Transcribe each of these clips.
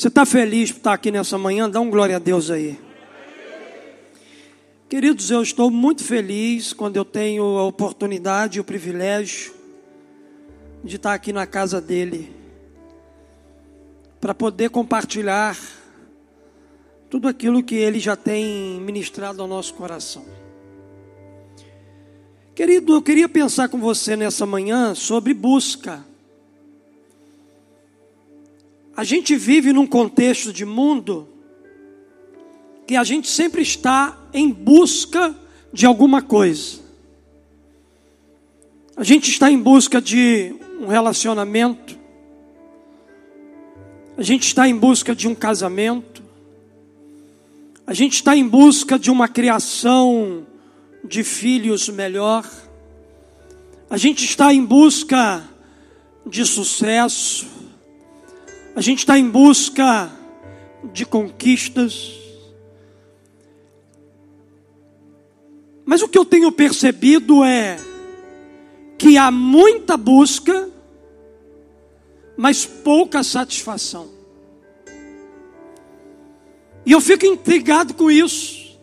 Você está feliz por estar aqui nessa manhã? Dá um glória a Deus aí. Queridos, eu estou muito feliz quando eu tenho a oportunidade e o privilégio de estar aqui na casa dele, para poder compartilhar tudo aquilo que ele já tem ministrado ao nosso coração. Querido, eu queria pensar com você nessa manhã sobre busca. A gente vive num contexto de mundo que a gente sempre está em busca de alguma coisa. A gente está em busca de um relacionamento. A gente está em busca de um casamento. A gente está em busca de uma criação de filhos melhor. A gente está em busca de sucesso. A gente está em busca de conquistas. Mas o que eu tenho percebido é que há muita busca, mas pouca satisfação. E eu fico intrigado com isso.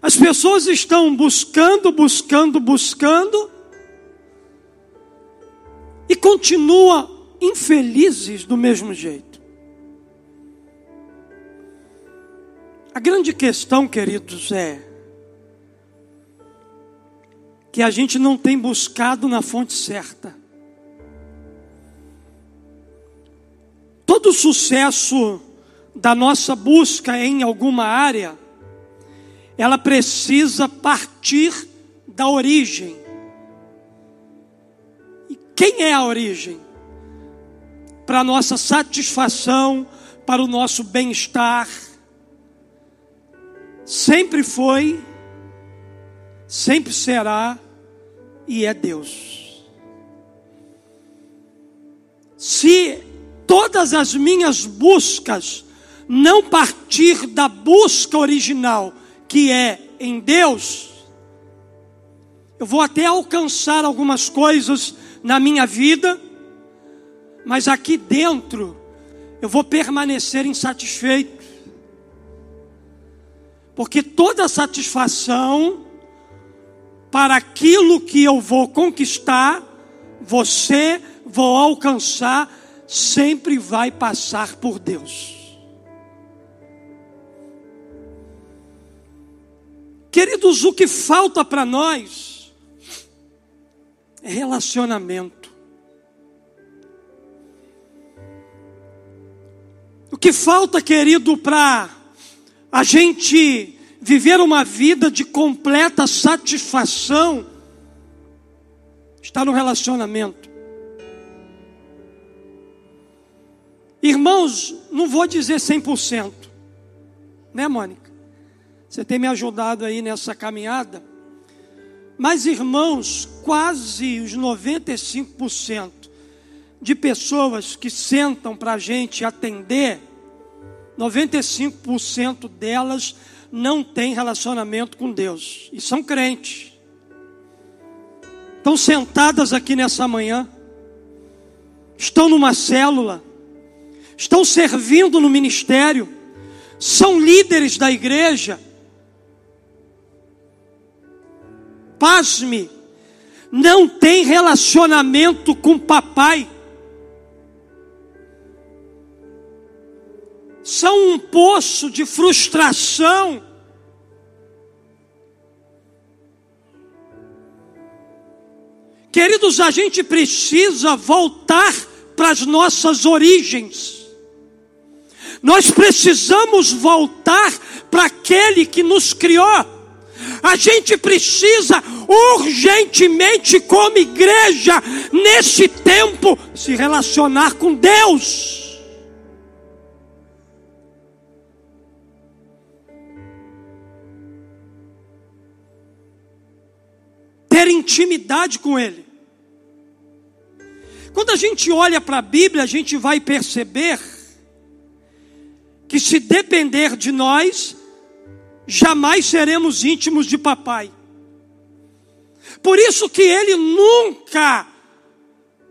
As pessoas estão buscando, buscando, buscando, e continuam infelizes do mesmo jeito. A grande questão, queridos, é que a gente não tem buscado na fonte certa. Todo sucesso da nossa busca em alguma área, ela precisa partir da origem. E quem é a origem? Para a nossa satisfação, para o nosso bem-estar. Sempre foi, sempre será e é Deus. Se todas as minhas buscas não partir da busca original, que é em Deus, eu vou até alcançar algumas coisas na minha vida, mas aqui dentro eu vou permanecer insatisfeito. Porque toda satisfação para aquilo que eu vou conquistar, você vou alcançar, sempre vai passar por Deus. Queridos, o que falta para nós é relacionamento. O que falta, querido, para a gente viver uma vida de completa satisfação está no relacionamento. Irmãos, não vou dizer 100%, né, Mônica? Você tem me ajudado aí nessa caminhada. Mas, irmãos, quase os 95% de pessoas que sentam para a gente atender, 95% delas não têm relacionamento com Deus e são crentes. Estão sentadas aqui nessa manhã, estão numa célula, estão servindo no ministério, são líderes da igreja. Pasme, não tem relacionamento com papai. São um poço de frustração. Queridos, a gente precisa voltar para as nossas origens. Nós precisamos voltar para aquele que nos criou. A gente precisa urgentemente, como igreja, nesse tempo, se relacionar com Deus. Ter intimidade com Ele. Quando a gente olha para a Bíblia, a gente vai perceber que se depender de nós, jamais seremos íntimos de papai. Por isso que ele nunca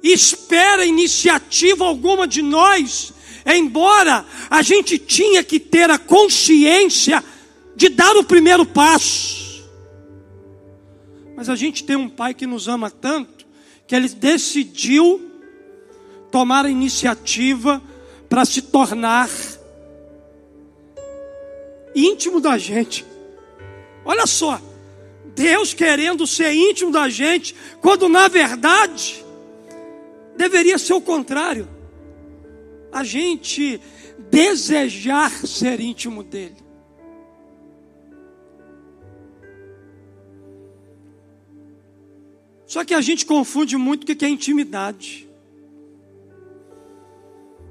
espera iniciativa alguma de nós Embora a gente tinha que ter a consciência de dar o primeiro passo. Mas a gente tem um pai que nos ama tanto que ele decidiu tomar a iniciativa para se tornar íntimo da gente. Olha só, Deus querendo ser íntimo da gente, quando na verdade deveria ser o contrário. A gente desejar ser íntimo dele. Só que a gente confunde muito o que é intimidade.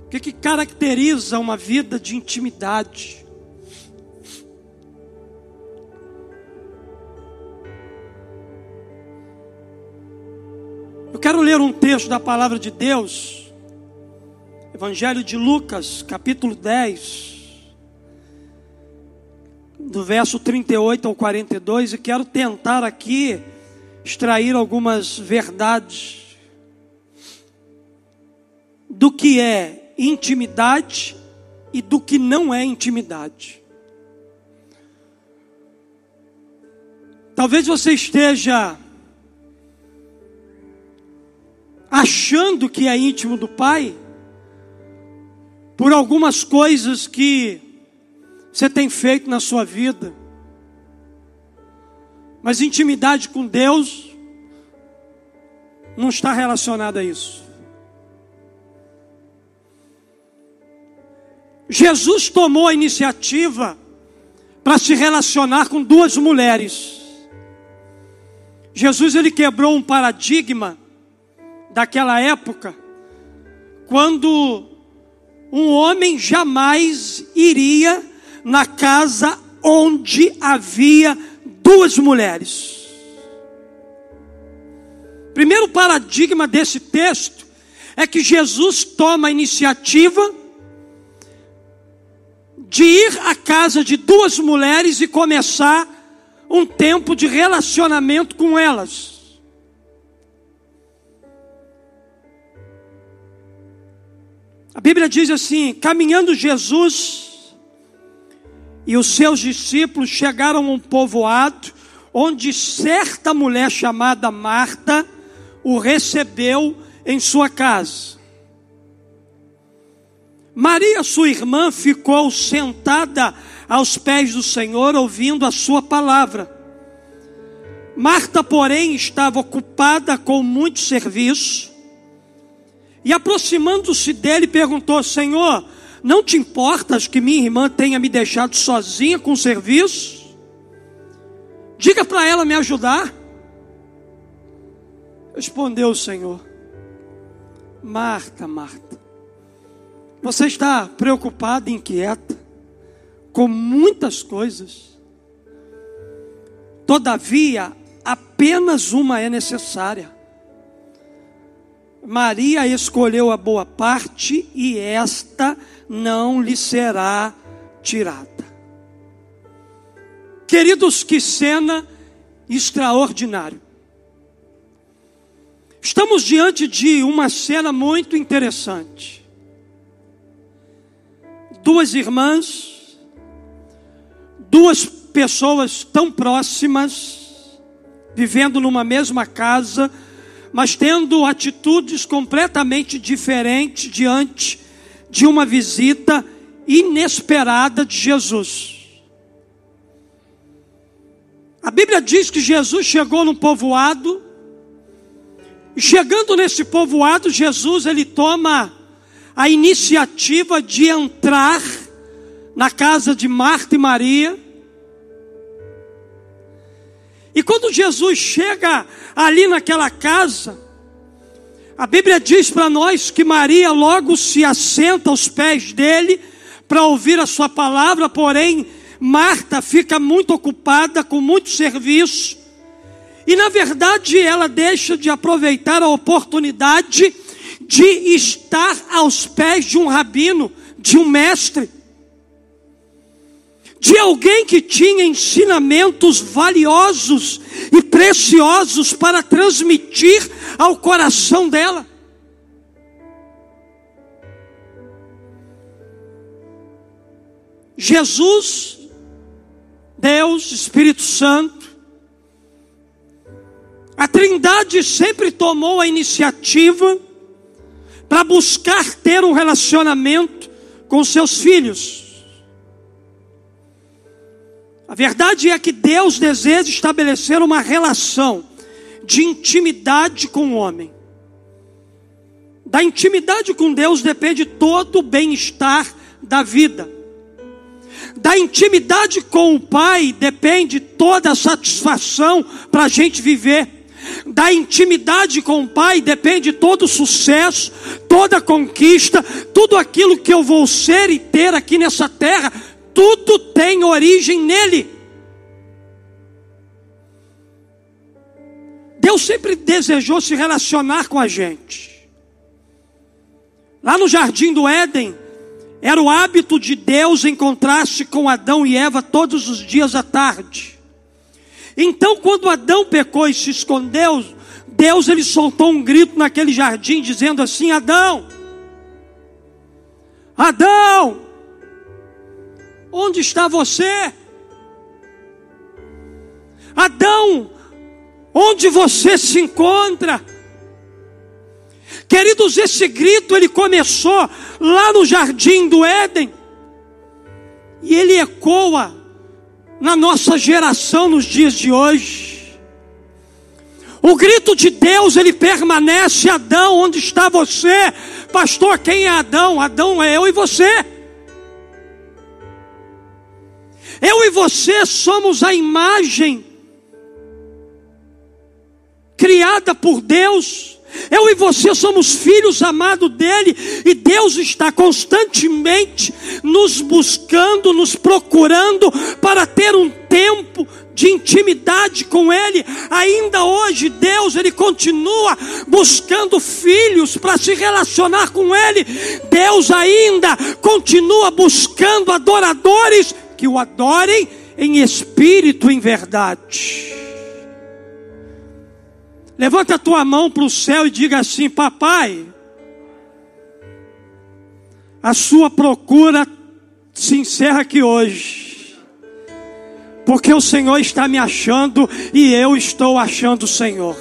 O que, que caracteriza uma vida de intimidade? Eu quero ler um texto da palavra de Deus, Evangelho de Lucas, capítulo 10, do verso 38 ao 42, e quero tentar aqui extrair algumas verdades do que é intimidade e do que não é intimidade. Talvez você esteja achando que é íntimo do Pai, por algumas coisas que você tem feito na sua vida. Mas intimidade com Deus não está relacionada a isso. Jesus tomou a iniciativa para se relacionar com duas mulheres. Jesus ele quebrou um paradigma daquela época, quando um homem jamais iria na casa onde havia duas mulheres. Primeiro paradigma desse texto é que Jesus toma a iniciativa de ir à casa de duas mulheres e começar um tempo de relacionamento com elas. A Bíblia diz assim: caminhando Jesus e os seus discípulos chegaram a um povoado onde certa mulher chamada Marta o recebeu em sua casa. Maria, sua irmã, ficou sentada aos pés do Senhor, ouvindo a sua palavra. Marta, porém, estava ocupada com muito serviço. E aproximando-se dele, perguntou: Senhor, não te importas que minha irmã tenha me deixado sozinha com o serviço? Diga para ela me ajudar. Respondeu o Senhor: Marta, Marta, você está preocupada, inquieta com muitas coisas. Todavia, apenas uma é necessária. Maria escolheu a boa parte e esta não lhe será tirada. Queridos, que cena extraordinária. Estamos diante de uma cena muito interessante. Duas irmãs, duas pessoas tão próximas, vivendo numa mesma casa, mas tendo atitudes completamente diferentes diante de uma visita inesperada de Jesus. A Bíblia diz que Jesus chegou num povoado, e chegando nesse povoado, Jesus ele toma a iniciativa de entrar na casa de Marta e Maria. E quando Jesus chega ali naquela casa, a Bíblia diz para nós que Maria logo se assenta aos pés dele para ouvir a sua palavra, porém Marta fica muito ocupada com muito serviço. E na verdade ela deixa de aproveitar a oportunidade de estar aos pés de um rabino, de um mestre de alguém que tinha ensinamentos valiosos e preciosos para transmitir ao coração dela. Jesus, Deus, Espírito Santo, a Trindade sempre tomou a iniciativa para buscar ter um relacionamento com seus filhos. A verdade é que Deus deseja estabelecer uma relação de intimidade com o homem. Da intimidade com Deus depende todo o bem-estar da vida. Da intimidade com o Pai depende toda a satisfação para a gente viver. Da intimidade com o Pai depende todo o sucesso, toda a conquista, tudo aquilo que eu vou ser e ter aqui nessa terra, tudo tem origem nele. Deus sempre desejou se relacionar com a gente. Lá no jardim do Éden, era o hábito de Deus encontrar-se com Adão e Eva todos os dias à tarde. Então, quando Adão pecou e se escondeu, Deus ele soltou um grito naquele jardim dizendo assim: Adão, Adão, onde está você? Adão, onde você se encontra? Queridos, esse grito ele começou lá no jardim do Éden, e ele ecoa na nossa geração nos dias de hoje. O grito de Deus, ele permanece, Adão, onde está você? Pastor, quem é Adão? Adão é eu e você. Eu e você somos a imagem criada por Deus. Eu e você somos filhos amados dele, e Deus está constantemente nos buscando, nos procurando para ter um tempo de intimidade com ele. Ainda hoje Deus ele continua buscando filhos para se relacionar com ele. Deus ainda continua buscando adoradores que o adorem em espírito em verdade. Levanta a tua mão para o céu e diga assim: Papai, a sua procura se encerra aqui hoje, porque o Senhor está me achando e eu estou achando o Senhor.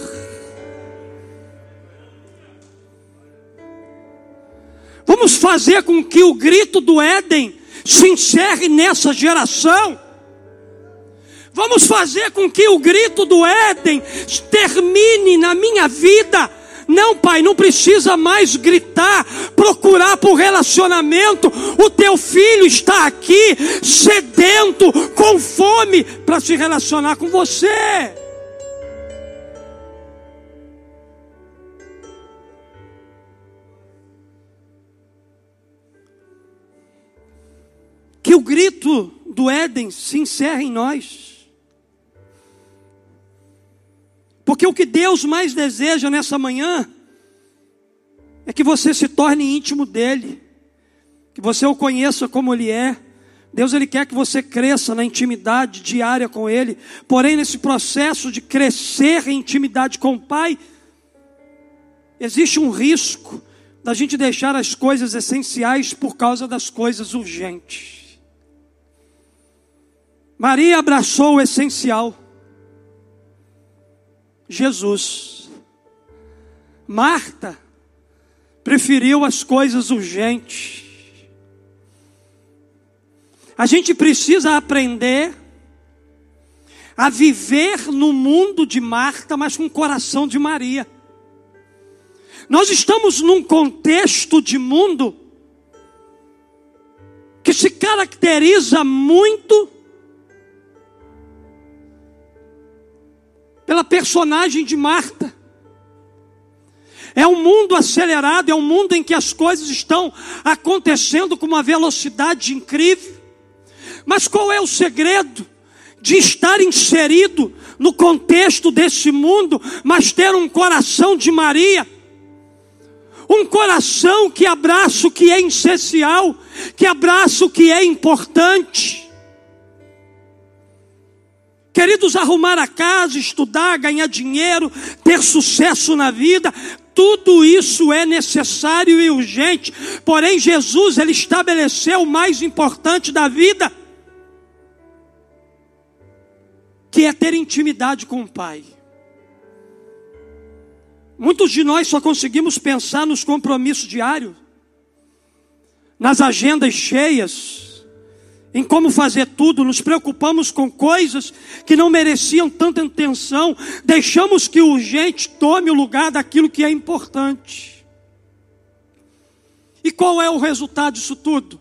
Vamos fazer com que o grito do Éden se encerre nessa geração. Vamos fazer com que o grito do Éden termine na minha vida. Não, pai, não precisa mais gritar, procurar por relacionamento. O teu filho está aqui, sedento, com fome, para se relacionar com você. O grito do Éden se encerre em nós. Porque o que Deus mais deseja nessa manhã é que você se torne íntimo dele, que você o conheça como ele é. Deus ele quer que você cresça na intimidade diária com ele. Porém, nesse processo de crescer em intimidade com o Pai, existe um risco da gente deixar as coisas essenciais por causa das coisas urgentes. Maria abraçou o essencial. Jesus. Marta preferiu as coisas urgentes. A gente precisa aprender a viver no mundo de Marta, mas com o coração de Maria. Nós estamos num contexto de mundo que se caracteriza muito pela personagem de Marta. É um mundo acelerado, é um mundo em que as coisas estão acontecendo com uma velocidade incrível. Mas qual é o segredo de estar inserido no contexto desse mundo, mas ter um coração de Maria? Um coração que abraça o que é essencial, que abraça o que é importante. Queridos, arrumar a casa, estudar, ganhar dinheiro, ter sucesso na vida, tudo isso é necessário e urgente. Porém, Jesus, ele estabeleceu o mais importante da vida, que é ter intimidade com o Pai. Muitos de nós só conseguimos pensar nos compromissos diários, nas agendas cheias, em como fazer tudo, nos preocupamos com coisas que não mereciam tanta atenção, deixamos que o urgente tome o lugar daquilo que é importante. E qual é o resultado disso tudo?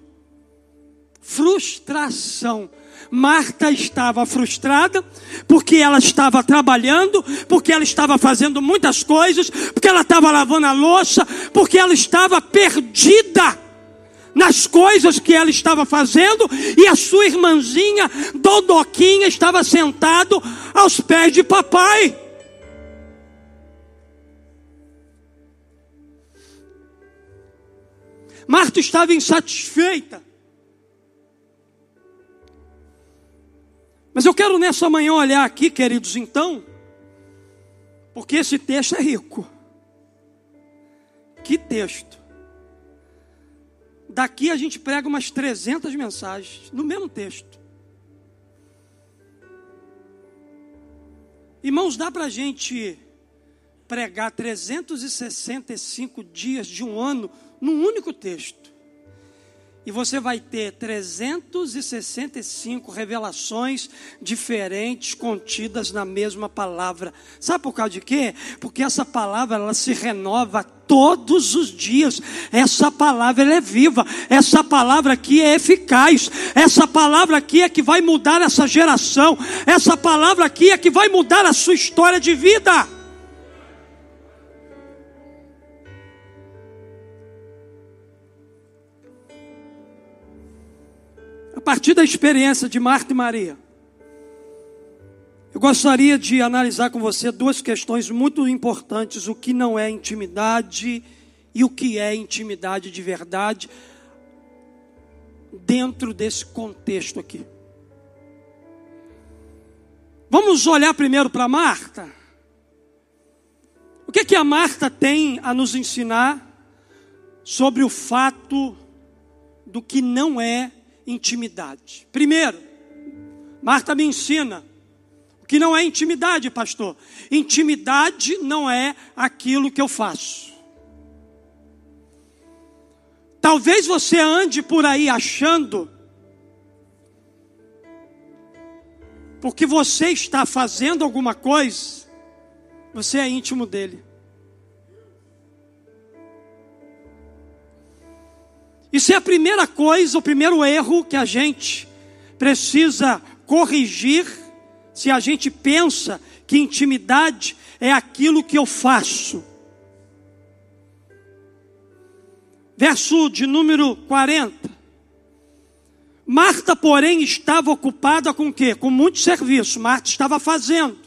Frustração Marta estava frustrada, porque ela estava trabalhando, porque ela estava fazendo muitas coisas, porque ela estava lavando a louça, porque ela estava perdida nas coisas que ela estava fazendo, e a sua irmãzinha Dodoquinha estava sentado aos pés de papai. Marta estava insatisfeita. Mas eu quero nessa manhã olhar aqui, queridos, então, porque esse texto é rico. Que texto. Daqui a gente prega umas 300 mensagens no mesmo texto. Irmãos, dá para a gente pregar 365 dias de um ano num único texto. E você vai ter 365 revelações diferentes contidas na mesma palavra. Sabe por causa de quê? Porque essa palavra ela se renova todos os dias. Essa palavra é viva. Essa palavra aqui é eficaz. Essa palavra aqui é que vai mudar essa geração. Essa palavra aqui é que vai mudar a sua história de vida. Partir da experiência de Marta e Maria, eu gostaria de analisar com você duas questões muito importantes: o que não é intimidade e o que é intimidade de verdade, dentro desse contexto aqui. Vamos olhar primeiro para Marta. O que, que a Marta tem a nos ensinar sobre o fato do que não é intimidade. Primeiro, Marta me ensina o que não é intimidade, pastor. Intimidade não é aquilo que eu faço. Talvez você ande por aí achando porque você está fazendo alguma coisa, você é íntimo dele. Isso é a primeira coisa, o primeiro erro que a gente precisa corrigir se a gente pensa que intimidade é aquilo que eu faço. Verso de número 40. Marta, porém, estava ocupada com o quê? Com muito serviço. Marta estava fazendo.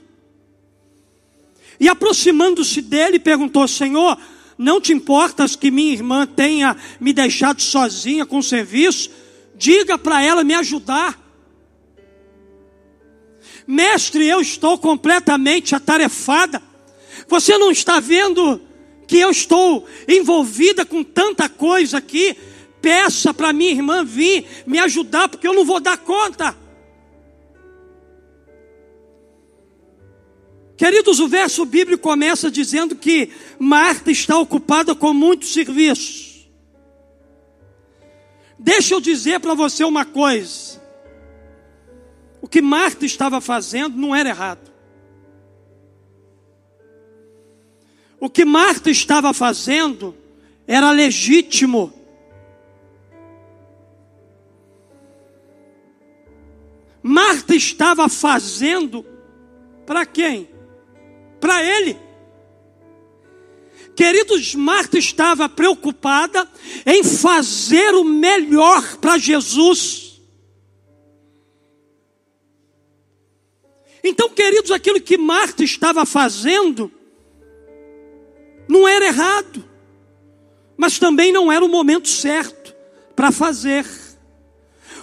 E aproximando-se dele, perguntou: Senhor, não te importas que minha irmã tenha me deixado sozinha com o serviço? Diga para ela me ajudar. Mestre, eu estou completamente atarefada. Você não está vendo que eu estou envolvida com tanta coisa aqui? Peça para minha irmã vir me ajudar, porque eu não vou dar conta. Queridos, o verso bíblico começa dizendo que Marta está ocupada com muitos serviços. Deixa eu dizer para você uma coisa. O que Marta estava fazendo não era errado. O que Marta estava fazendo era legítimo. Marta estava fazendo para quem? Para ele. Queridos, Marta estava preocupada em fazer o melhor para Jesus. Então, queridos, aquilo que Marta estava fazendo não era errado, mas também não era o momento certo para fazer.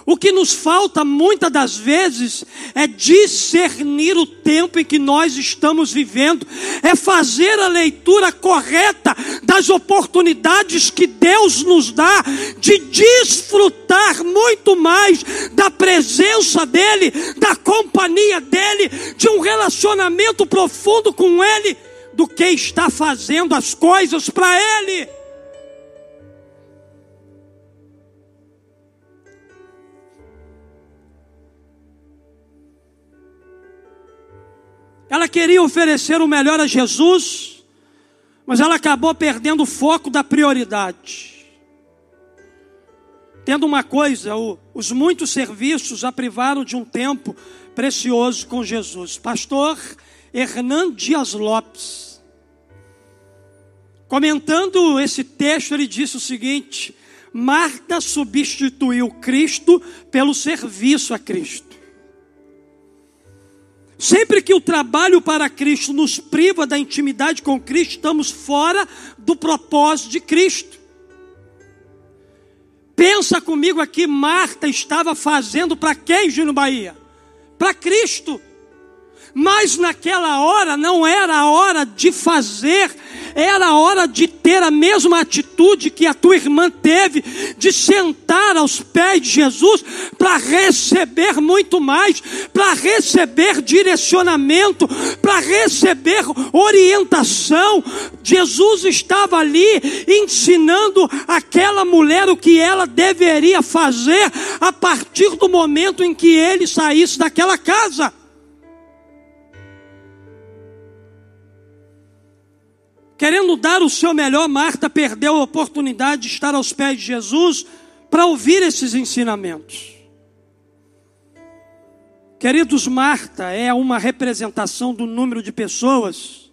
O que nos falta muitas das vezes é discernir o tempo em que nós estamos vivendo, é fazer a leitura correta das oportunidades que Deus nos dá de desfrutar muito mais da presença dEle, da companhia dEle, de um relacionamento profundo com Ele, do que está fazendo as coisas para Ele. Ela queria oferecer o melhor a Jesus, mas ela acabou perdendo o foco da prioridade. Tendo uma coisa, os muitos serviços a privaram de um tempo precioso com Jesus. Pastor Hernan Dias Lopes, comentando esse texto, ele disse o seguinte: Marta substituiu Cristo pelo serviço a Cristo. Sempre que o trabalho para Cristo nos priva da intimidade com Cristo, estamos fora do propósito de Cristo. Pensa comigo aqui, Marta estava fazendo para quem, Gino Bahia? Para Cristo. Mas naquela hora não era a hora de fazer, era a hora de ter a mesma atitude que a tua irmã teve, de sentar aos pés de Jesus para receber muito mais, para receber direcionamento, para receber orientação. Jesus estava ali ensinando aquela mulher o que ela deveria fazer a partir do momento em que ele saísse daquela casa. Querendo dar o seu melhor, Marta perdeu a oportunidade de estar aos pés de Jesus para ouvir esses ensinamentos. Queridos, Marta é uma representação do número de pessoas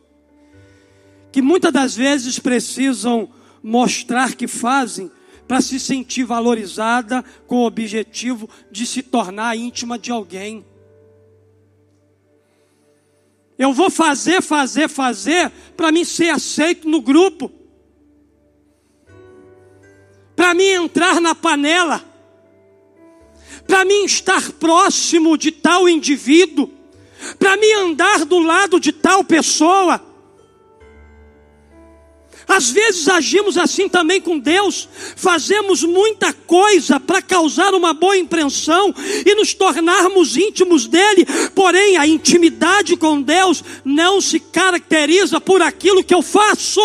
que muitas das vezes precisam mostrar que fazem para se sentir valorizada com o objetivo de se tornar íntima de alguém. Eu vou fazer, fazer, fazer para mim ser aceito no grupo. Para mim entrar na panela. Para mim estar próximo de tal indivíduo. Para mim andar do lado de tal pessoa. Às vezes agimos assim também com Deus, fazemos muita coisa para causar uma boa impressão e nos tornarmos íntimos dele, porém a intimidade com Deus não se caracteriza por aquilo que eu faço.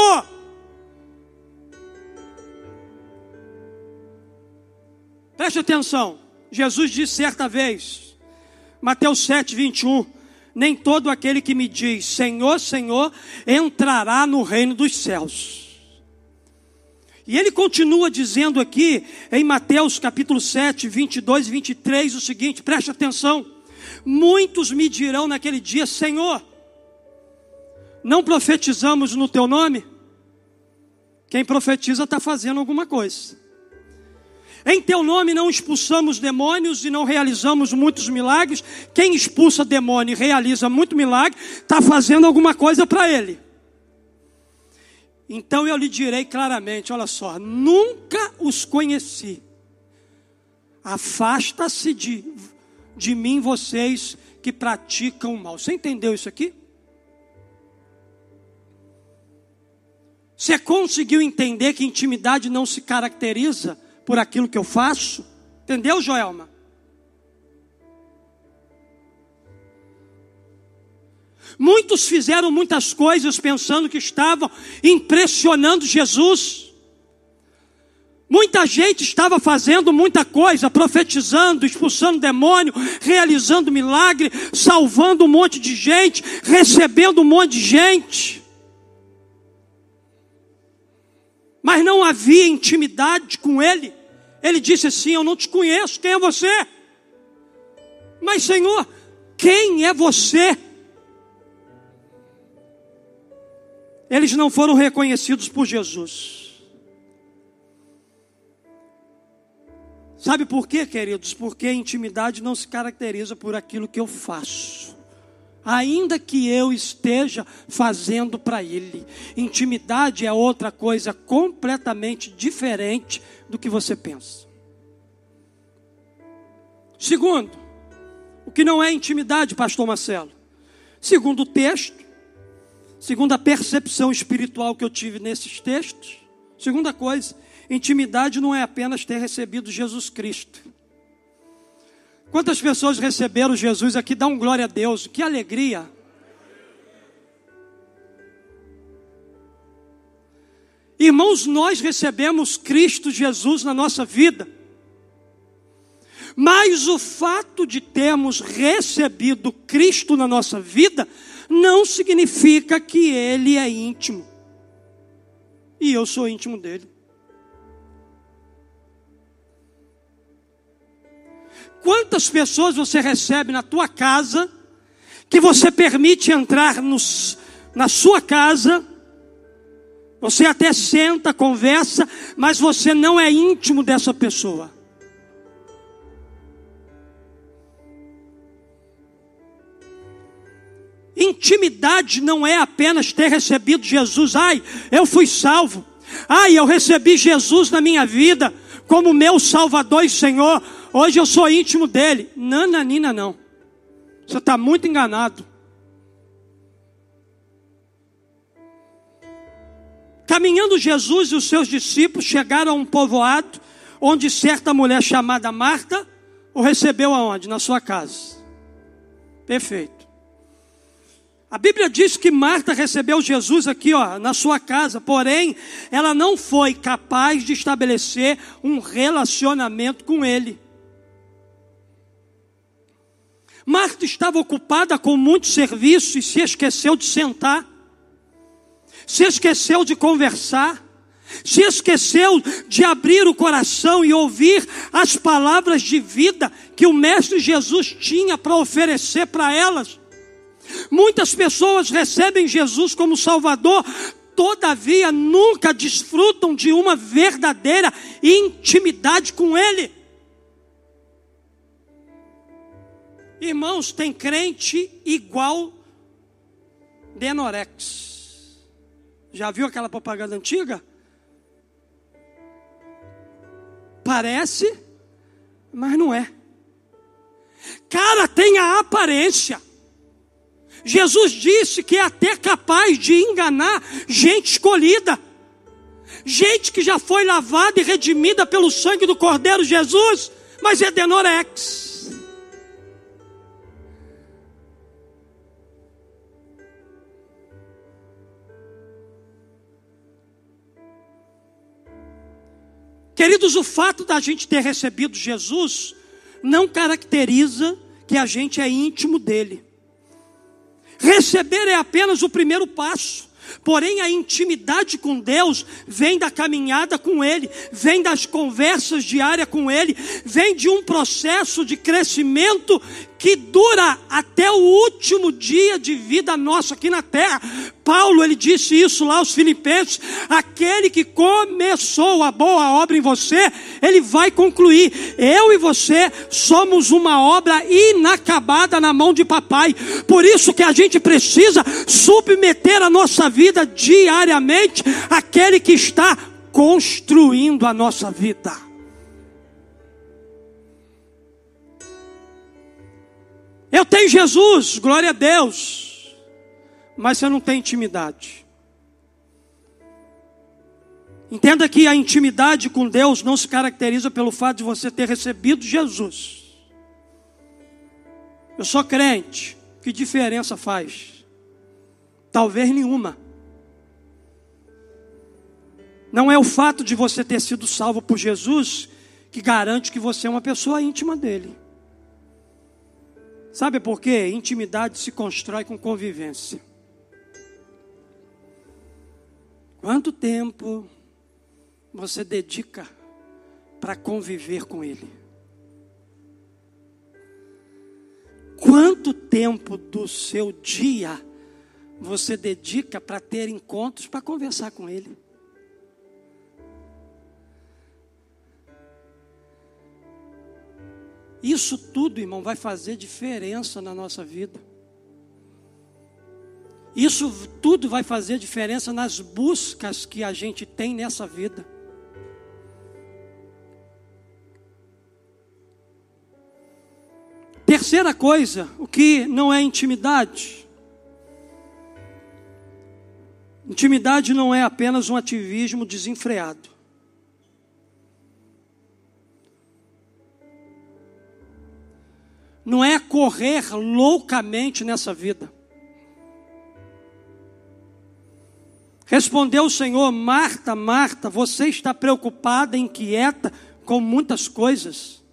Preste atenção, Jesus disse certa vez, Mateus 7, 21 nem todo aquele que me diz Senhor, Senhor entrará no reino dos céus. E ele continua dizendo aqui em Mateus capítulo 7, 22 e 23 o seguinte: preste atenção. Muitos me dirão naquele dia: Senhor, não profetizamos no teu nome? Quem profetiza está fazendo alguma coisa. Em teu nome não expulsamos demônios e não realizamos muitos milagres. Quem expulsa demônio e realiza muito milagre, está fazendo alguma coisa para ele. Então eu lhe direi claramente: olha só, nunca os conheci. Afasta-se de, de mim, vocês que praticam o mal. Você entendeu isso aqui? Você conseguiu entender que intimidade não se caracteriza por aquilo que eu faço. Entendeu, Joelma? Muitos fizeram muitas coisas pensando que estavam impressionando Jesus. Muita gente estava fazendo muita coisa, profetizando, expulsando demônio, realizando milagre, salvando um monte de gente, recebendo um monte de gente. mas não havia intimidade com ele. Ele disse assim: Eu não te conheço, quem é você? Mas, Senhor, quem é você? Eles não foram reconhecidos por Jesus. Sabe por quê, queridos? Porque a intimidade não se caracteriza por aquilo que eu faço ainda que eu esteja fazendo para Ele. Intimidade é outra coisa completamente diferente do que você pensa. Segundo, o que não é intimidade, pastor Marcelo? Segundo o texto, segundo a percepção espiritual que eu tive nesses textos, segunda coisa, intimidade não é apenas ter recebido Jesus Cristo. Quantas pessoas receberam Jesus aqui? Dá um glória a Deus, que alegria. Irmãos, nós recebemos Cristo Jesus na nossa vida. Mas o fato de termos recebido Cristo na nossa vida não significa que Ele é íntimo. E eu sou íntimo dele. Quantas pessoas você recebe na tua casa que você permite entrar nos, na sua casa? Você até senta, conversa, mas você não é íntimo dessa pessoa. Intimidade não é apenas ter recebido Jesus. Ai, eu fui salvo. Ai, eu recebi Jesus na minha vida como meu Salvador e Senhor. Hoje eu sou íntimo dele. Nananina, não. Você está muito enganado. Caminhando Jesus e os seus discípulos chegaram a um povoado onde certa mulher chamada Marta o recebeu aonde? Na sua casa. Perfeito. A Bíblia diz que Marta recebeu Jesus aqui, ó, na sua casa, porém, ela não foi capaz de estabelecer um relacionamento com ele. Marta estava ocupada com muito serviço e se esqueceu de sentar se esqueceu de conversar, se esqueceu de abrir o coração e ouvir as palavras de vida que o Mestre Jesus tinha para oferecer para elas. Muitas pessoas recebem Jesus como Salvador, todavia nunca desfrutam de uma verdadeira intimidade com Ele. Irmãos, tem crente igual Denorex. Já viu aquela propaganda antiga? Parece, mas não é. Cara, tem a aparência. Jesus disse que é até capaz de enganar gente escolhida, gente que já foi lavada e redimida pelo sangue do Cordeiro Jesus, mas é denorex. Queridos, o fato da gente ter recebido Jesus não caracteriza que a gente é íntimo dele. Receber é apenas o primeiro passo. Porém, a intimidade com Deus vem da caminhada com Ele, vem das conversas diárias com Ele, vem de um processo de crescimento que dura até o último dia de vida nossa aqui na terra. Paulo, ele disse isso lá aos Filipenses: aquele que começou a boa obra em você, ele vai concluir. Eu e você somos uma obra inacabada na mão de papai. Por isso que a gente precisa submeter a nossa vida diariamente àquele que está construindo a nossa vida. Eu tenho Jesus, glória a Deus, mas você não tem intimidade. Entenda que a intimidade com Deus não se caracteriza pelo fato de você ter recebido Jesus. Eu sou crente, que diferença faz? Talvez nenhuma. Não é o fato de você ter sido salvo por Jesus que garante que você é uma pessoa íntima dele. Sabe por quê? Intimidade se constrói com convivência. Quanto tempo você dedica para conviver com Ele? Quanto tempo do seu dia você dedica para ter encontros para conversar com Ele? Isso tudo, irmão, vai fazer diferença na nossa vida. Isso tudo vai fazer diferença nas buscas que a gente tem nessa vida. terceira coisa, o que não é intimidade. Intimidade não é apenas um ativismo desenfreado. Não é correr loucamente nessa vida. Respondeu o Senhor: Marta, Marta, você está preocupada, inquieta com muitas coisas.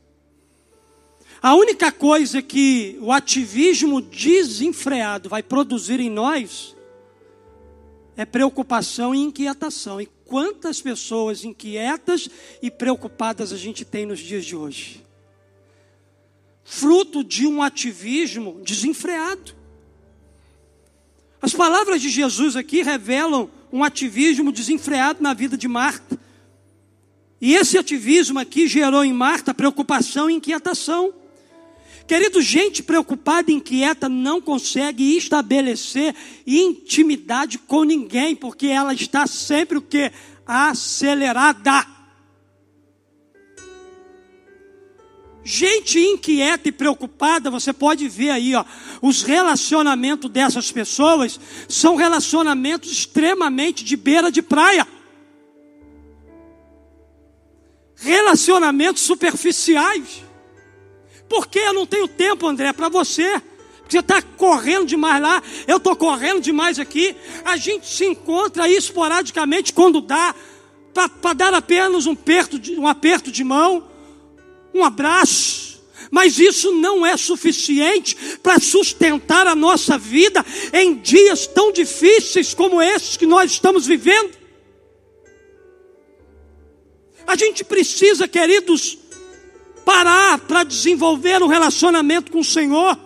A única coisa que o ativismo desenfreado vai produzir em nós é preocupação e inquietação. E quantas pessoas inquietas e preocupadas a gente tem nos dias de hoje? Fruto de um ativismo desenfreado. As palavras de Jesus aqui revelam um ativismo desenfreado na vida de Marta. E esse ativismo aqui gerou em Marta preocupação e inquietação. Querido, gente preocupada e inquieta não consegue estabelecer intimidade com ninguém, porque ela está sempre o que? Acelerada. Gente inquieta e preocupada, você pode ver aí, ó, os relacionamentos dessas pessoas são relacionamentos extremamente de beira de praia. Relacionamentos superficiais. Porque eu não tenho tempo, André, para você. Você está correndo demais lá, eu estou correndo demais aqui. A gente se encontra aí esporadicamente quando dá, para dar apenas um aperto, de, um aperto de mão, um abraço. Mas isso não é suficiente para sustentar a nossa vida em dias tão difíceis como esses que nós estamos vivendo. A gente precisa, queridos, parar para desenvolver um relacionamento com o Senhor.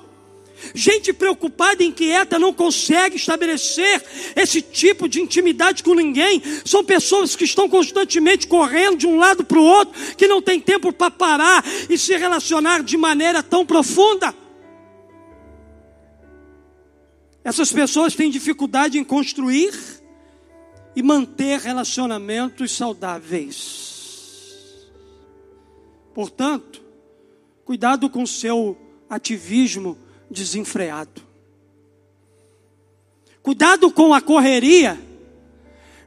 Gente preocupada e inquieta não consegue estabelecer esse tipo de intimidade com ninguém. São pessoas que estão constantemente correndo de um lado para o outro, que não tem tempo para parar e se relacionar de maneira tão profunda. Essas pessoas têm dificuldade em construir e manter relacionamentos saudáveis. Portanto, cuidado com o seu ativismo desenfreado. Cuidado com a correria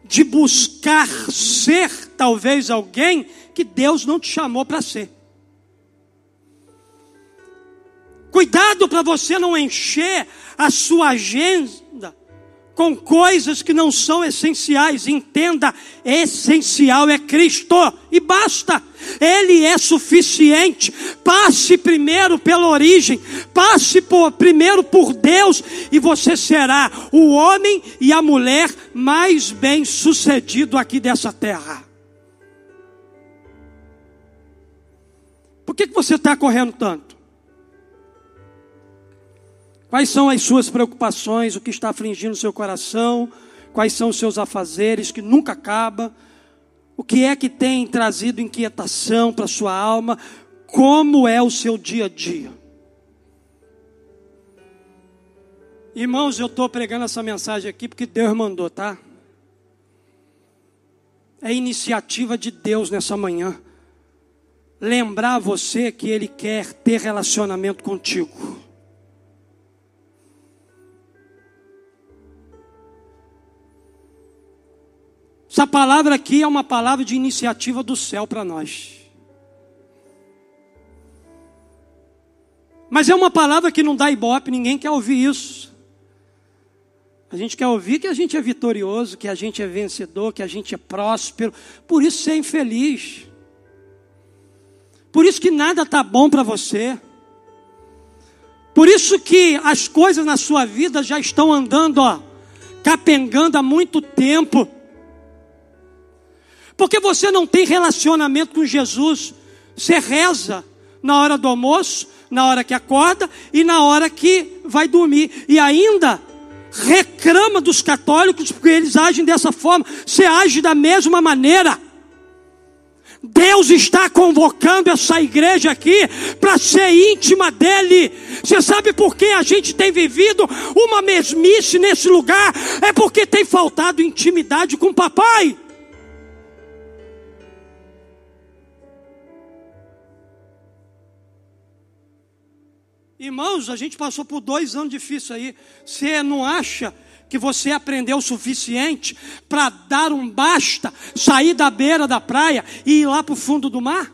de buscar ser talvez alguém que Deus não te chamou para ser. Cuidado para você não encher a sua agenda com coisas que não são essenciais. Entenda, essencial é Cristo e basta. Ele é suficiente. Passe primeiro pela origem, passe por, primeiro por Deus e você será o homem e a mulher mais bem sucedido aqui dessa terra. Por que, que você está correndo tanto? Quais são as suas preocupações, o que está afligindo o seu coração, quais são os seus afazeres que nunca acaba, o que é que tem trazido inquietação para a sua alma, como é o seu dia a dia. Irmãos, eu estou pregando essa mensagem aqui porque Deus mandou, tá? É iniciativa de Deus nessa manhã. Lembrar você que Ele quer ter relacionamento contigo. Essa palavra aqui é uma palavra de iniciativa do céu para nós. Mas é uma palavra que não dá ibope, ninguém quer ouvir isso. A gente quer ouvir que a gente é vitorioso, que a gente é vencedor, que a gente é próspero. Por isso você é infeliz. Por isso que nada está bom para você. Por isso que as coisas na sua vida já estão andando, ó, capengando há muito tempo. Porque você não tem relacionamento com Jesus. Você reza na hora do almoço, na hora que acorda e na hora que vai dormir. E ainda reclama dos católicos porque eles agem dessa forma. Você age da mesma maneira. Deus está convocando essa igreja aqui para ser íntima dele. Você sabe por que a gente tem vivido uma mesmice nesse lugar? É porque tem faltado intimidade com o papai. Irmãos, a gente passou por dois anos difíceis aí. Você não acha que você aprendeu o suficiente para dar um basta, sair da beira da praia e ir lá para o fundo do mar?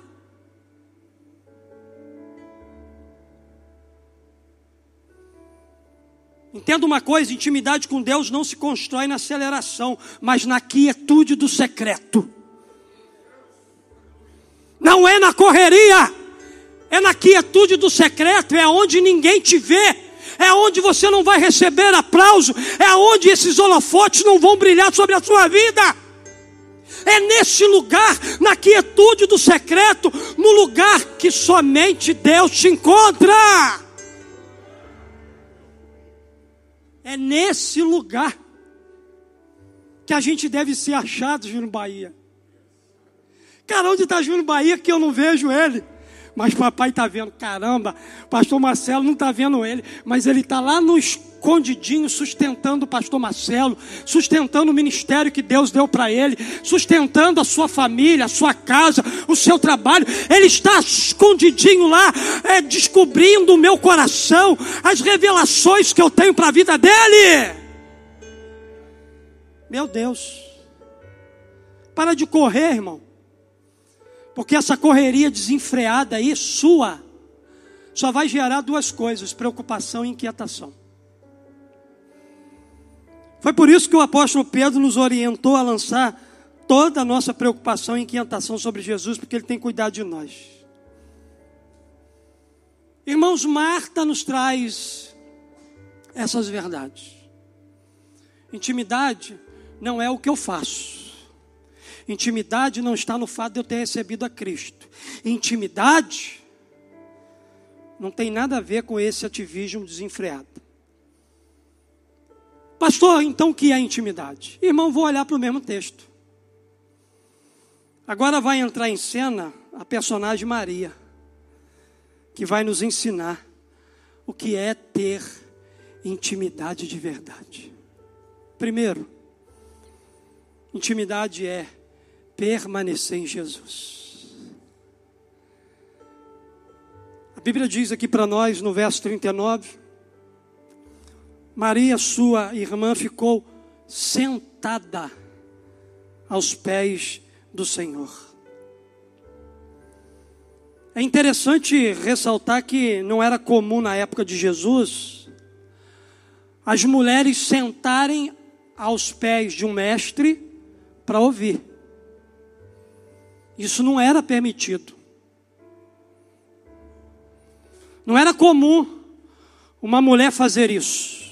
Entenda uma coisa: intimidade com Deus não se constrói na aceleração, mas na quietude do secreto. Não é na correria, é na quietude do secreto, é onde ninguém te vê, é onde você não vai receber aplauso, é onde esses holofotes não vão brilhar sobre a sua vida. É nesse lugar, na quietude do secreto, no lugar que somente Deus te encontra. É nesse lugar que a gente deve ser achado, Júnior Bahia. Cara, onde está Júnior Bahia que eu não vejo ele? Mas papai está vendo, caramba, pastor Marcelo não está vendo ele, mas ele está lá no escondidinho, sustentando o pastor Marcelo, sustentando o ministério que Deus deu para ele, sustentando a sua família, a sua casa, o seu trabalho. Ele está escondidinho lá, é, descobrindo o meu coração, as revelações que eu tenho para a vida dele. Meu Deus, para de correr, irmão. Porque essa correria desenfreada aí, sua, só vai gerar duas coisas: preocupação e inquietação. Foi por isso que o apóstolo Pedro nos orientou a lançar toda a nossa preocupação e inquietação sobre Jesus, porque ele tem cuidado de nós. Irmãos, Marta nos traz essas verdades. Intimidade não é o que eu faço. Intimidade não está no fato de eu ter recebido a Cristo. Intimidade não tem nada a ver com esse ativismo desenfreado. Pastor, então o que é intimidade? Irmão, vou olhar para o mesmo texto. Agora vai entrar em cena a personagem Maria, que vai nos ensinar o que é ter intimidade de verdade. Primeiro, intimidade é permanecer em Jesus. A Bíblia diz aqui para nós no verso 39: Maria, sua irmã, ficou sentada aos pés do Senhor. É interessante ressaltar que não era comum na época de Jesus as mulheres sentarem aos pés de um mestre para ouvir. Isso não era permitido. Não era comum uma mulher fazer isso.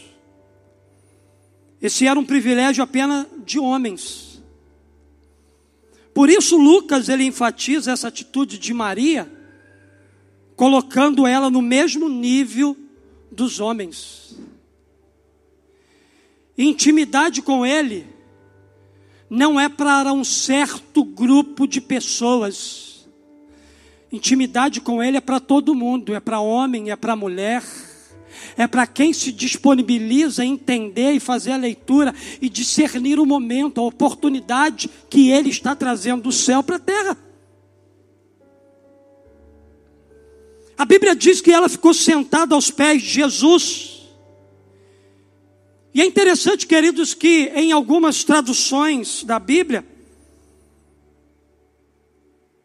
Esse era um privilégio apenas de homens. Por isso Lucas ele enfatiza essa atitude de Maria, colocando ela no mesmo nível dos homens. Intimidade com ele não é para um certo grupo de pessoas. Intimidade com Ele é para todo mundo, é para homem, é para mulher, é para quem se disponibiliza a entender e fazer a leitura e discernir o momento, a oportunidade que Ele está trazendo do céu para a terra. A Bíblia diz que ela ficou sentada aos pés de Jesus. E é interessante, queridos, que em algumas traduções da Bíblia,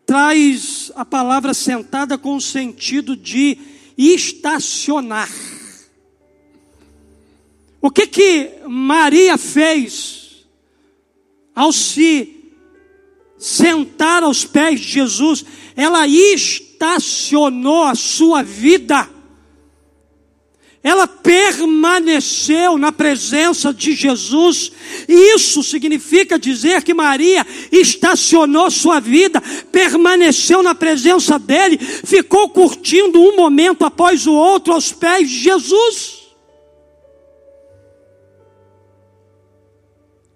traz a palavra sentada com o sentido de estacionar. O que que Maria fez ao se sentar aos pés de Jesus? Ela estacionou a sua vida ela permaneceu na presença de Jesus. Isso significa dizer que Maria estacionou sua vida, permaneceu na presença dele, ficou curtindo um momento após o outro aos pés de Jesus.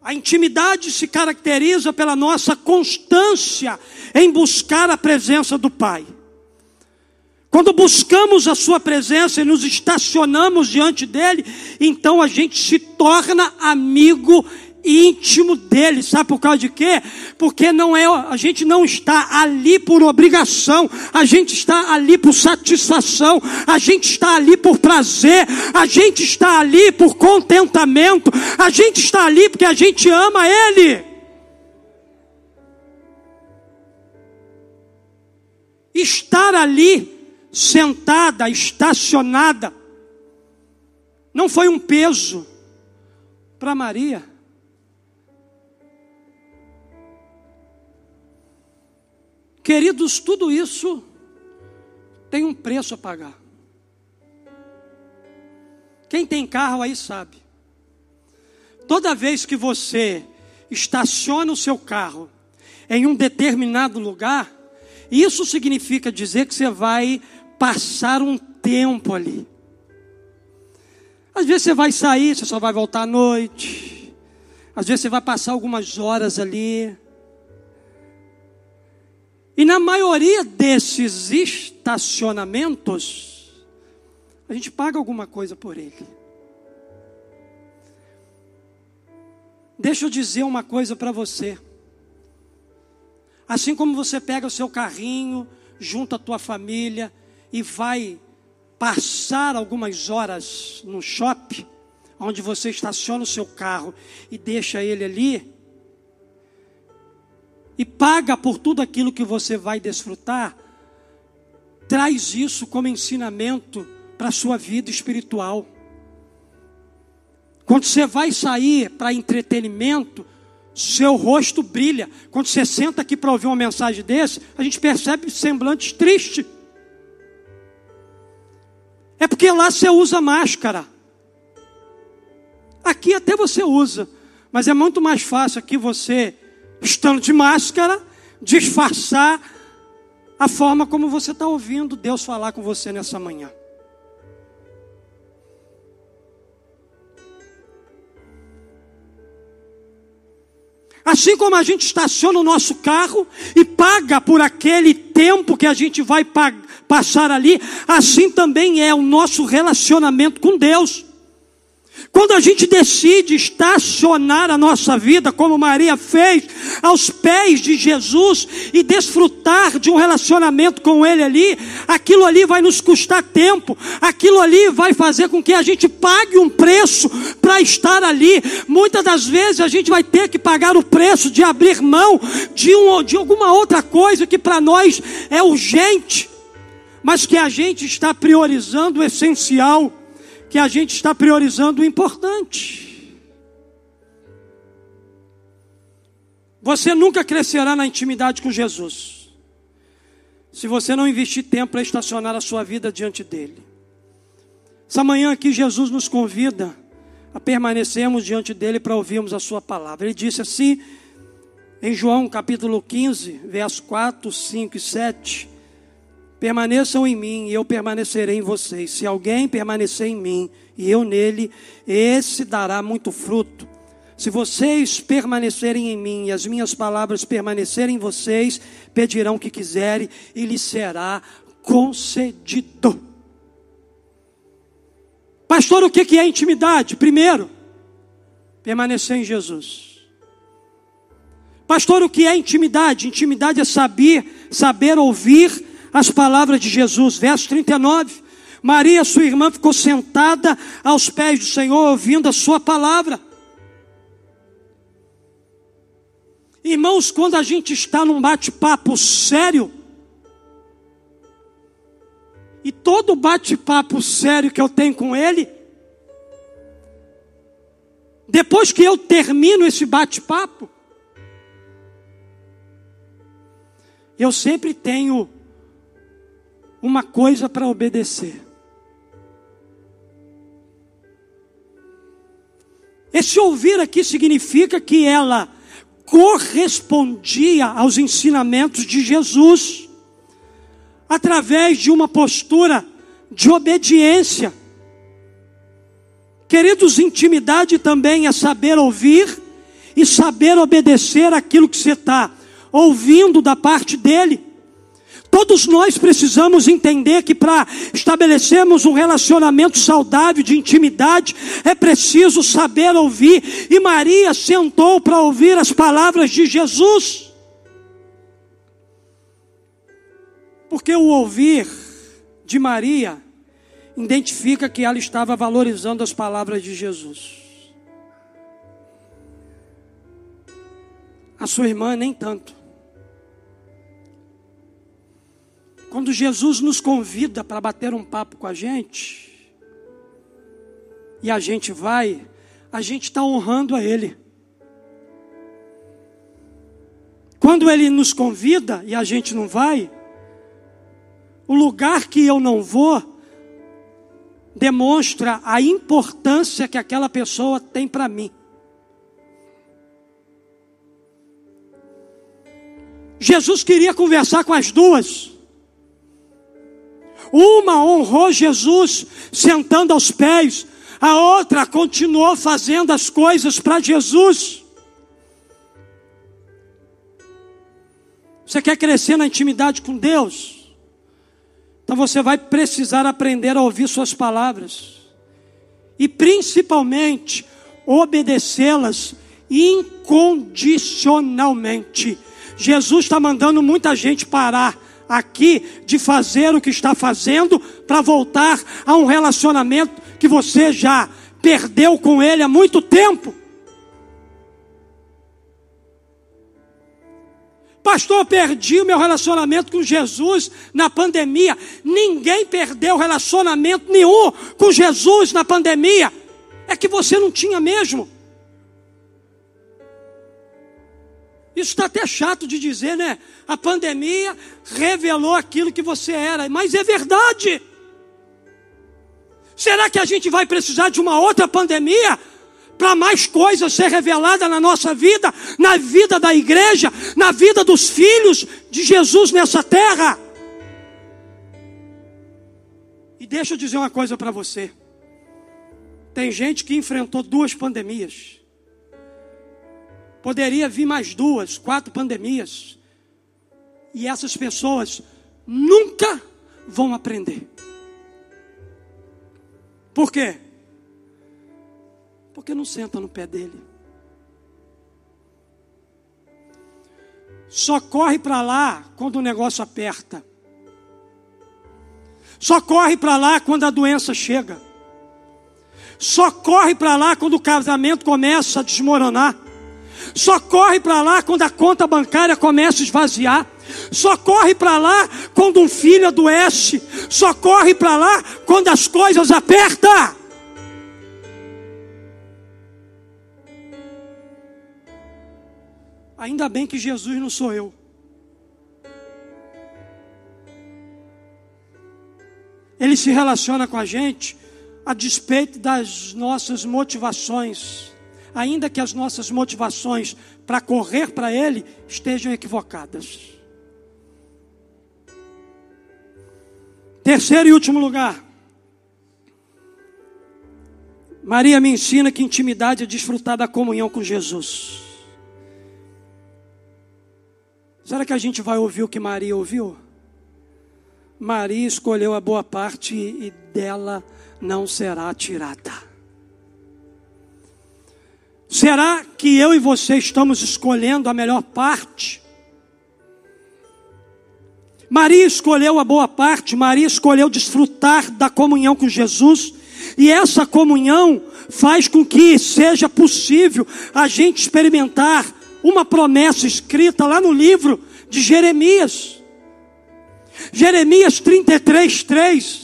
A intimidade se caracteriza pela nossa constância em buscar a presença do Pai. Quando buscamos a Sua presença e nos estacionamos diante dele, então a gente se torna amigo íntimo dele. Sabe por causa de quê? Porque não é, a gente não está ali por obrigação, a gente está ali por satisfação, a gente está ali por prazer, a gente está ali por contentamento, a gente está ali porque a gente ama ele. Estar ali sentada, estacionada, não foi um peso para Maria. Queridos, tudo isso tem um preço a pagar. Quem tem carro aí sabe. Toda vez que você estaciona o seu carro em um determinado lugar, isso significa dizer que você vai passar um tempo ali. Às vezes você vai sair, você só vai voltar à noite. Às vezes você vai passar algumas horas ali. E na maioria desses estacionamentos, a gente paga alguma coisa por ele. Deixa eu dizer uma coisa para você. Assim como você pega o seu carrinho, junta a tua família e vai passar algumas horas no shopping, onde você estaciona o seu carro e deixa ele ali, e paga por tudo aquilo que você vai desfrutar, traz isso como ensinamento para a sua vida espiritual. Quando você vai sair para entretenimento, seu rosto brilha. Quando você senta aqui para ouvir uma mensagem desse, a gente percebe semblantes tristes. É porque lá você usa máscara. Aqui até você usa, mas é muito mais fácil aqui você estando de máscara, disfarçar a forma como você está ouvindo Deus falar com você nessa manhã. Assim como a gente estaciona o nosso carro e paga por aquele tempo que a gente vai passar ali, assim também é o nosso relacionamento com Deus. Quando a gente decide estacionar a nossa vida, como Maria fez, aos pés de Jesus e desfrutar de um relacionamento com Ele ali, aquilo ali vai nos custar tempo, aquilo ali vai fazer com que a gente pague um preço para estar ali. Muitas das vezes a gente vai ter que pagar o preço de abrir mão de, um, de alguma outra coisa que para nós é urgente, mas que a gente está priorizando o essencial que a gente está priorizando o importante. Você nunca crescerá na intimidade com Jesus, se você não investir tempo para estacionar a sua vida diante dele. Essa manhã aqui, Jesus nos convida a permanecermos diante dele para ouvirmos a sua palavra. Ele disse assim, em João capítulo 15, versos 4, 5 e 7. Permaneçam em mim e eu permanecerei em vocês. Se alguém permanecer em mim e eu nele, esse dará muito fruto. Se vocês permanecerem em mim e as minhas palavras permanecerem em vocês, pedirão o que quiserem e lhes será concedido. Pastor, o que é intimidade? Primeiro, permanecer em Jesus. Pastor, o que é intimidade? Intimidade é saber, saber ouvir as palavras de Jesus, verso 39. Maria, sua irmã, ficou sentada aos pés do Senhor, ouvindo a sua palavra. Irmãos, quando a gente está num bate-papo sério, e todo bate-papo sério que eu tenho com ele, depois que eu termino esse bate-papo, eu sempre tenho uma coisa para obedecer. Esse ouvir aqui significa que ela correspondia aos ensinamentos de Jesus, através de uma postura de obediência. Queridos, intimidade também é saber ouvir e saber obedecer aquilo que você está ouvindo da parte dele. Todos nós precisamos entender que para estabelecermos um relacionamento saudável de intimidade, é preciso saber ouvir. E Maria sentou para ouvir as palavras de Jesus. Porque o ouvir de Maria identifica que ela estava valorizando as palavras de Jesus. A sua irmã nem tanto. Quando Jesus nos convida para bater um papo com a gente, e a gente vai, a gente está honrando a Ele. Quando Ele nos convida e a gente não vai, o lugar que eu não vou demonstra a importância que aquela pessoa tem para mim. Jesus queria conversar com as duas. Uma honrou Jesus sentando aos pés, a outra continuou fazendo as coisas para Jesus. Você quer crescer na intimidade com Deus? Então você vai precisar aprender a ouvir Suas palavras e principalmente obedecê-las incondicionalmente. Jesus está mandando muita gente parar aqui de fazer o que está fazendo para voltar a um relacionamento que você já perdeu com ele há muito tempo. Pastor, perdi o meu relacionamento com Jesus na pandemia. Ninguém perdeu relacionamento nenhum com Jesus na pandemia. É que você não tinha mesmo. Isso está até chato de dizer, né? A pandemia revelou aquilo que você era, mas é verdade. Será que a gente vai precisar de uma outra pandemia para mais coisas ser revelada na nossa vida, na vida da igreja, na vida dos filhos de Jesus nessa terra? E deixa eu dizer uma coisa para você. Tem gente que enfrentou duas pandemias. Poderia vir mais duas, quatro pandemias. E essas pessoas nunca vão aprender. Por quê? Porque não senta no pé dele. Só corre para lá quando o negócio aperta. Só corre para lá quando a doença chega. Só corre para lá quando o casamento começa a desmoronar. Só corre para lá quando a conta bancária começa a esvaziar. Só corre para lá quando um filho adoece. Só corre para lá quando as coisas apertam. Ainda bem que Jesus não sou eu. Ele se relaciona com a gente a despeito das nossas motivações ainda que as nossas motivações para correr para Ele estejam equivocadas. Terceiro e último lugar. Maria me ensina que intimidade é desfrutar da comunhão com Jesus. Será que a gente vai ouvir o que Maria ouviu? Maria escolheu a boa parte e dela não será tirada. Será que eu e você estamos escolhendo a melhor parte? Maria escolheu a boa parte, Maria escolheu desfrutar da comunhão com Jesus, e essa comunhão faz com que seja possível a gente experimentar uma promessa escrita lá no livro de Jeremias. Jeremias 33, 3.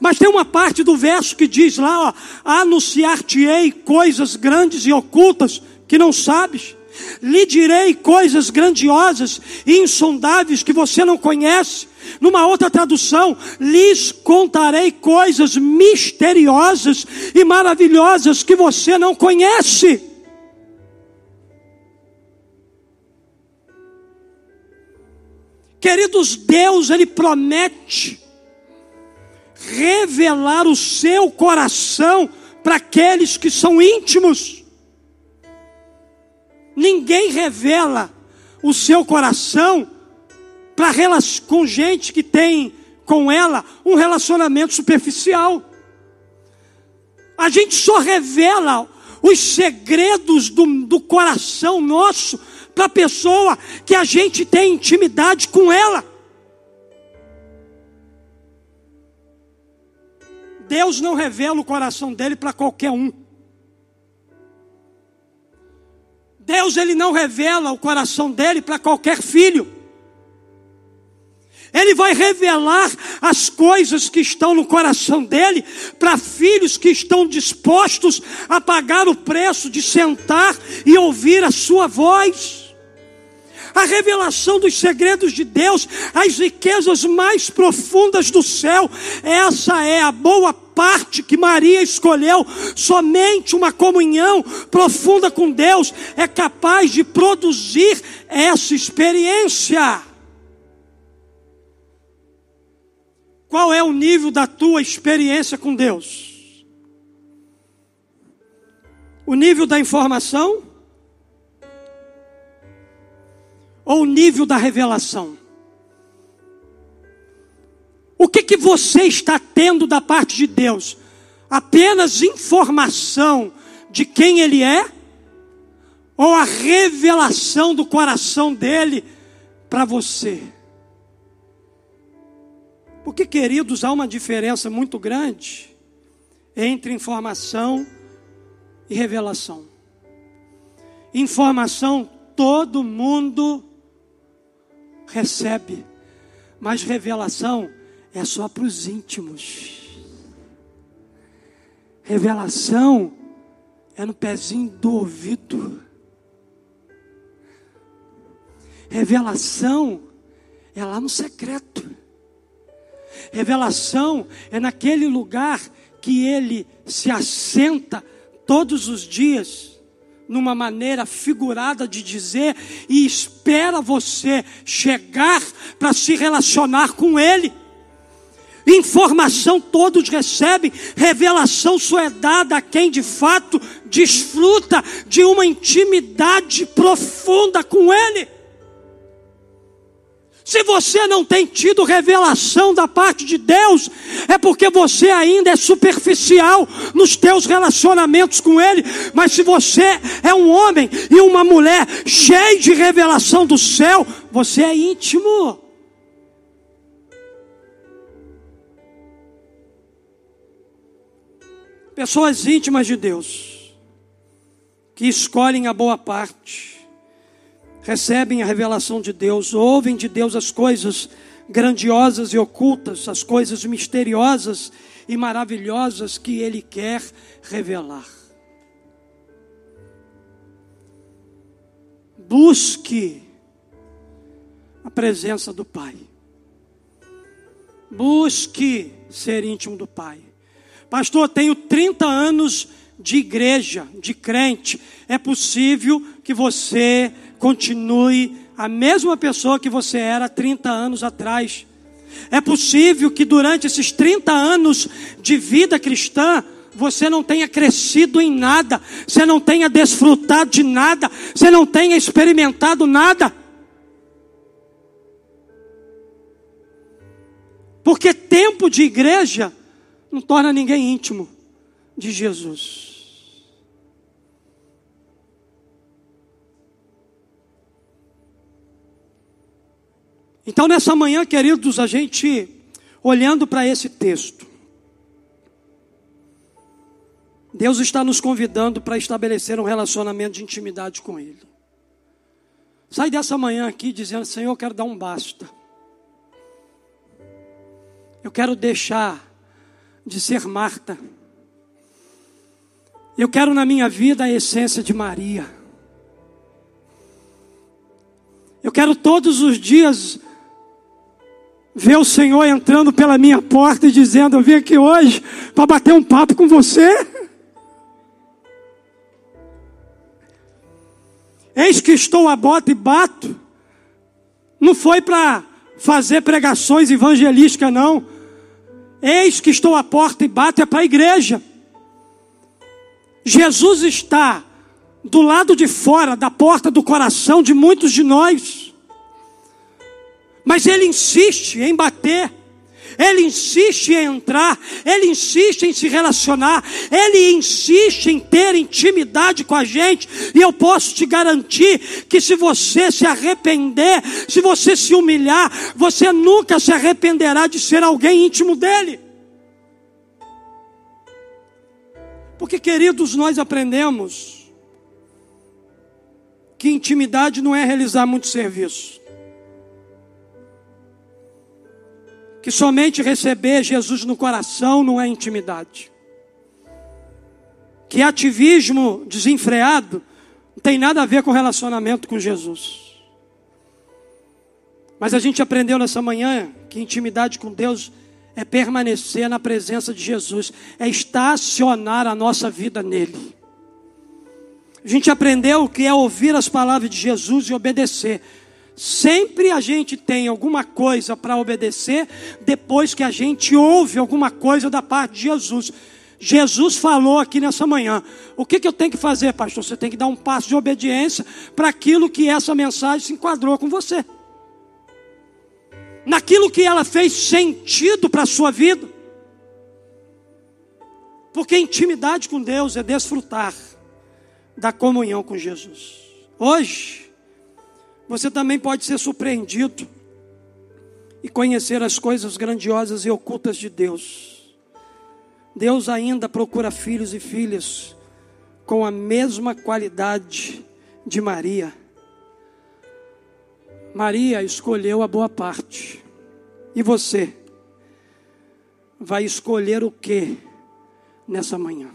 Mas tem uma parte do verso que diz lá, ó, anunciar-te-ei coisas grandes e ocultas que não sabes. Lhe direi coisas grandiosas e insondáveis que você não conhece. Numa outra tradução, lhes contarei coisas misteriosas e maravilhosas que você não conhece. Queridos, Deus, Ele promete revelar o seu coração para aqueles que são íntimos. Ninguém revela o seu coração para com gente que tem com ela um relacionamento superficial. A gente só revela os segredos do, do coração nosso para a pessoa que a gente tem intimidade com ela. Deus não revela o coração dele para qualquer um. Deus ele não revela o coração dele para qualquer filho. Ele vai revelar as coisas que estão no coração dele para filhos que estão dispostos a pagar o preço de sentar e ouvir a sua voz. A revelação dos segredos de Deus, as riquezas mais profundas do céu, essa é a boa parte que Maria escolheu, somente uma comunhão profunda com Deus é capaz de produzir essa experiência. Qual é o nível da tua experiência com Deus? O nível da informação? Ou o nível da revelação? O que, que você está tendo da parte de Deus? Apenas informação de quem Ele é? Ou a revelação do coração dele para você? Porque, queridos, há uma diferença muito grande entre informação e revelação. Informação todo mundo recebe, mas revelação é só para os íntimos. Revelação é no pezinho do ouvido. Revelação é lá no secreto. Revelação é naquele lugar que ele se assenta todos os dias, numa maneira figurada de dizer, e espera você chegar para se relacionar com ele. Informação todos recebem, revelação só é dada a quem de fato desfruta de uma intimidade profunda com Ele. Se você não tem tido revelação da parte de Deus, é porque você ainda é superficial nos teus relacionamentos com Ele. Mas se você é um homem e uma mulher cheio de revelação do céu, você é íntimo. Pessoas íntimas de Deus, que escolhem a boa parte, recebem a revelação de Deus, ouvem de Deus as coisas grandiosas e ocultas, as coisas misteriosas e maravilhosas que Ele quer revelar. Busque a presença do Pai. Busque ser íntimo do Pai. Pastor, tenho 30 anos de igreja, de crente. É possível que você continue a mesma pessoa que você era 30 anos atrás. É possível que durante esses 30 anos de vida cristã, você não tenha crescido em nada, você não tenha desfrutado de nada, você não tenha experimentado nada. Porque tempo de igreja não torna ninguém íntimo de Jesus. Então, nessa manhã, queridos, a gente olhando para esse texto, Deus está nos convidando para estabelecer um relacionamento de intimidade com Ele. Sai dessa manhã aqui dizendo: Senhor, eu quero dar um basta. Eu quero deixar de ser Marta. Eu quero na minha vida a essência de Maria. Eu quero todos os dias ver o Senhor entrando pela minha porta e dizendo: Eu vim aqui hoje para bater um papo com você. Eis que estou a bota e bato. Não foi para fazer pregações evangelísticas, não. Eis que estou à porta e bato é para a igreja. Jesus está do lado de fora da porta do coração de muitos de nós Mas ele insiste em bater. Ele insiste em entrar, ele insiste em se relacionar, ele insiste em ter intimidade com a gente, e eu posso te garantir que se você se arrepender, se você se humilhar, você nunca se arrependerá de ser alguém íntimo dele. Porque, queridos, nós aprendemos que intimidade não é realizar muito serviço. Que somente receber Jesus no coração não é intimidade. Que ativismo desenfreado não tem nada a ver com relacionamento com Jesus. Mas a gente aprendeu nessa manhã que intimidade com Deus é permanecer na presença de Jesus, é estacionar a nossa vida nele. A gente aprendeu que é ouvir as palavras de Jesus e obedecer. Sempre a gente tem alguma coisa para obedecer depois que a gente ouve alguma coisa da parte de Jesus. Jesus falou aqui nessa manhã. O que, que eu tenho que fazer, pastor? Você tem que dar um passo de obediência para aquilo que essa mensagem se enquadrou com você naquilo que ela fez sentido para a sua vida. Porque intimidade com Deus é desfrutar da comunhão com Jesus. Hoje, você também pode ser surpreendido e conhecer as coisas grandiosas e ocultas de Deus. Deus ainda procura filhos e filhas com a mesma qualidade de Maria Maria escolheu a boa parte. E você vai escolher o que nessa manhã?